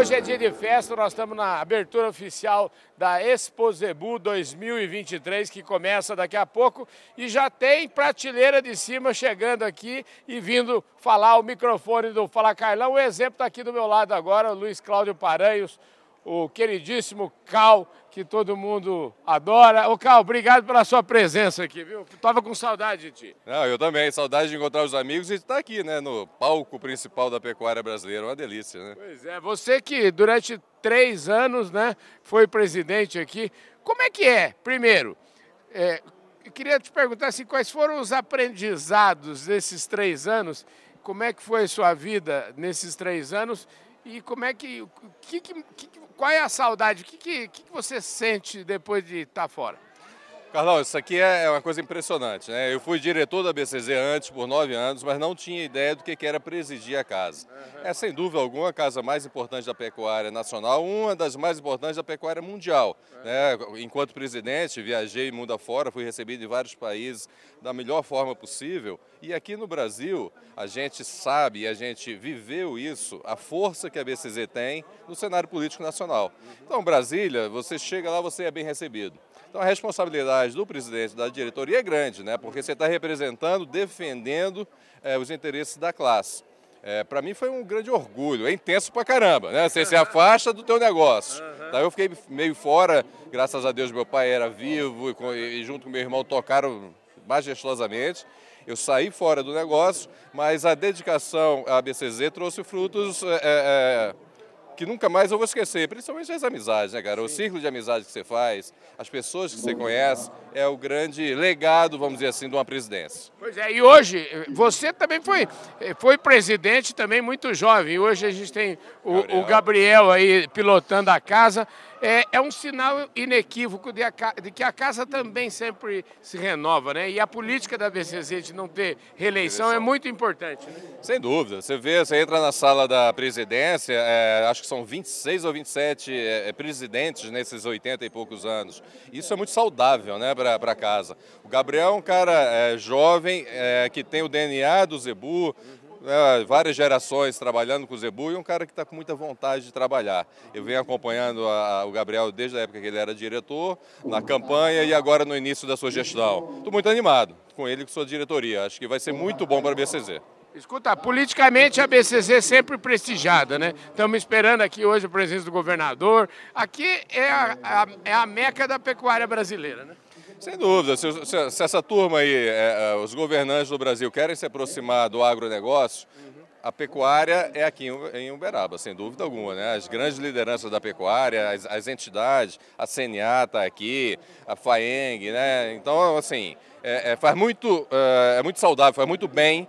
Hoje é dia de festa, nós estamos na abertura oficial da Expo Zebu 2023, que começa daqui a pouco e já tem prateleira de cima chegando aqui e vindo falar o microfone do Fala Carlão. O exemplo está aqui do meu lado agora, o Luiz Cláudio Paranhos, o queridíssimo Cal, que todo mundo adora. Ô Cal, obrigado pela sua presença aqui, viu? Tava com saudade de ti. Não, eu também, saudade de encontrar os amigos e estar aqui, né, no palco principal da pecuária brasileira, uma delícia, né? Pois é, você que durante três anos, né, foi presidente aqui, como é que é? Primeiro, é, eu queria te perguntar assim, quais foram os aprendizados desses três anos, como é que foi a sua vida nesses três anos e como é que, que, que, que qual é a saudade? O que, que, que você sente depois de estar tá fora? Carlão, isso aqui é uma coisa impressionante. Né? Eu fui diretor da BCZ antes, por nove anos, mas não tinha ideia do que era presidir a casa. Uhum. É, sem dúvida alguma, a casa mais importante da pecuária nacional, uma das mais importantes da pecuária mundial. Uhum. Né? Enquanto presidente, viajei mundo afora, fui recebido em vários países da melhor forma possível. E aqui no Brasil, a gente sabe, a gente viveu isso, a força que a BCZ tem no cenário político nacional. Então, Brasília, você chega lá, você é bem recebido. Então a responsabilidade do presidente da diretoria é grande, né? porque você está representando, defendendo é, os interesses da classe. É, para mim foi um grande orgulho, é intenso pra caramba, né? Você se afasta do teu negócio. Uhum. Daí eu fiquei meio fora, graças a Deus meu pai era vivo e, e junto com meu irmão tocaram majestosamente. Eu saí fora do negócio, mas a dedicação à BCZ trouxe frutos é, é, que nunca mais eu vou esquecer, principalmente as amizades, né, cara? O círculo de amizades que você faz, as pessoas que você conhece, é o grande legado, vamos dizer assim, de uma presidência. Pois é, e hoje, você também foi, foi presidente também muito jovem. Hoje a gente tem o Gabriel, o Gabriel aí pilotando a casa é, é um sinal inequívoco de, a, de, que a casa também sempre se renova, né? E a política da BCZ de não ter reeleição é muito importante. Né? Sem dúvida. Você vê, você entra na sala da presidência, é, acho que são 26 ou 27 é, é, presidentes nesses 80 e poucos anos. Isso é muito saudável, né, para casa. O Gabriel é um cara é, jovem, é, que tem o DNA do Zebu, né, várias gerações trabalhando com o Zebu e um cara que está com muita vontade de trabalhar. Eu venho acompanhando a, o Gabriel desde a época que ele era diretor, na campanha e agora no início da sua gestão. Estou muito animado com ele e com sua diretoria. Acho que vai ser muito bom para a BCZ. Escuta, politicamente a BCZ é sempre prestigiada, né? Estamos esperando aqui hoje a presença do governador. Aqui é a, a, é a meca da pecuária brasileira, né? Sem dúvida. Se, se, se essa turma aí, é, é, os governantes do Brasil, querem se aproximar do agronegócio, a pecuária é aqui em Uberaba, sem dúvida alguma. Né? As grandes lideranças da pecuária, as, as entidades, a CNA está aqui, a FAENG, né? Então, assim, é, é, faz muito, é, é muito saudável, faz muito bem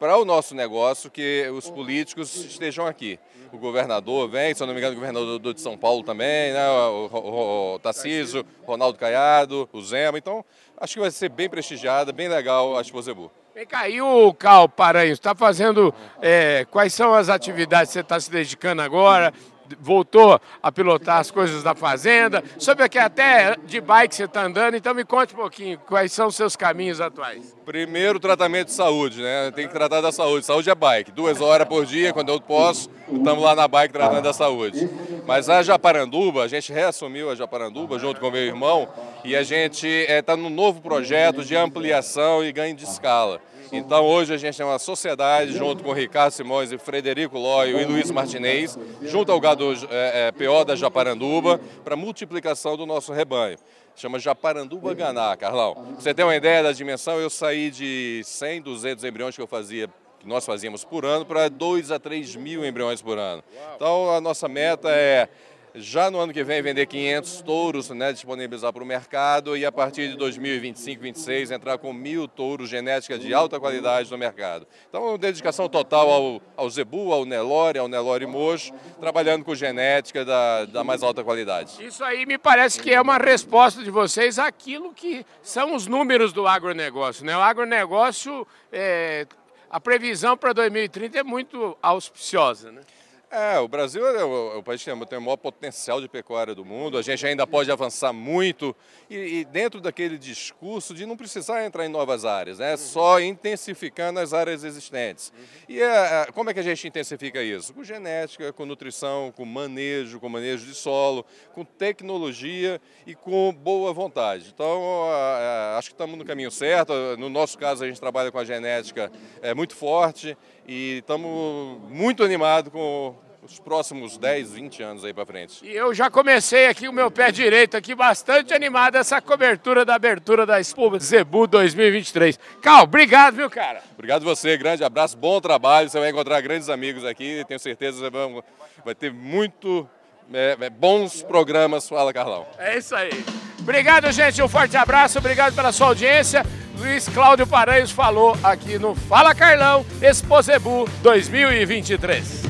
para o nosso negócio que os políticos estejam aqui. O governador vem, se eu não me engano, o governador de São Paulo também, né? o, o, o Tarcísio, Ronaldo Caiado, o Zema. Então, acho que vai ser bem prestigiada, bem legal a Expo Zebu. Vem cá, e o Cal Paranhos, está fazendo, é, quais são as atividades que você está se dedicando agora? Voltou a pilotar as coisas da fazenda, sobre que até de bike você está andando, então me conte um pouquinho quais são os seus caminhos atuais. Primeiro, tratamento de saúde, né? Tem que tratar da saúde. Saúde é bike, duas horas por dia, quando eu posso, estamos lá na bike tratando da saúde. Mas a Japaranduba, a gente reassumiu a Japaranduba junto com meu irmão e a gente está eh, é, num novo projeto de ampliação e ganho de escala. Então hoje a gente tem uma sociedade junto com Ricardo Simões e Frederico Lóio e Luiz Martinez, junto ao gado é, é, PO da Japaranduba, para multiplicação do nosso rebanho. Chama Japaranduba Ganá, Carlão. você tem uma ideia da dimensão, eu saí de 100, 200 embriões que eu fazia que nós fazíamos por ano para 2 a 3 mil embriões por ano. Então a nossa meta é já no ano que vem vender 500 touros, né, disponibilizar para o mercado e a partir de 2025, 2026 entrar com mil touros genética de alta qualidade no mercado. Então, dedicação total ao, ao Zebu, ao Nelore, ao Nelore Mocho, trabalhando com genética da, da mais alta qualidade. Isso aí me parece que é uma resposta de vocês àquilo que são os números do agronegócio. Né? O agronegócio, é, a previsão para 2030 é muito auspiciosa. Né? É, o Brasil é o, é o país que tem o maior potencial de pecuária do mundo, a gente ainda pode avançar muito e, e dentro daquele discurso de não precisar entrar em novas áreas, né? só intensificando as áreas existentes. E é, é, como é que a gente intensifica isso? Com genética, com nutrição, com manejo, com manejo de solo, com tecnologia e com boa vontade. Então, é, acho que estamos no caminho certo. No nosso caso, a gente trabalha com a genética é, muito forte e estamos muito animados com os próximos 10, 20 anos aí para frente. E eu já comecei aqui o meu pé direito aqui, bastante animado essa cobertura da abertura da Expo Zebu 2023. Cal, obrigado, viu, cara? Obrigado você, grande abraço, bom trabalho, você vai encontrar grandes amigos aqui, tenho certeza que vai ter muito é, é, bons programas. Fala, Carlão. É isso aí. Obrigado, gente, um forte abraço, obrigado pela sua audiência. Luiz Cláudio Paranhos falou aqui no Fala Carlão Expo Zebu 2023.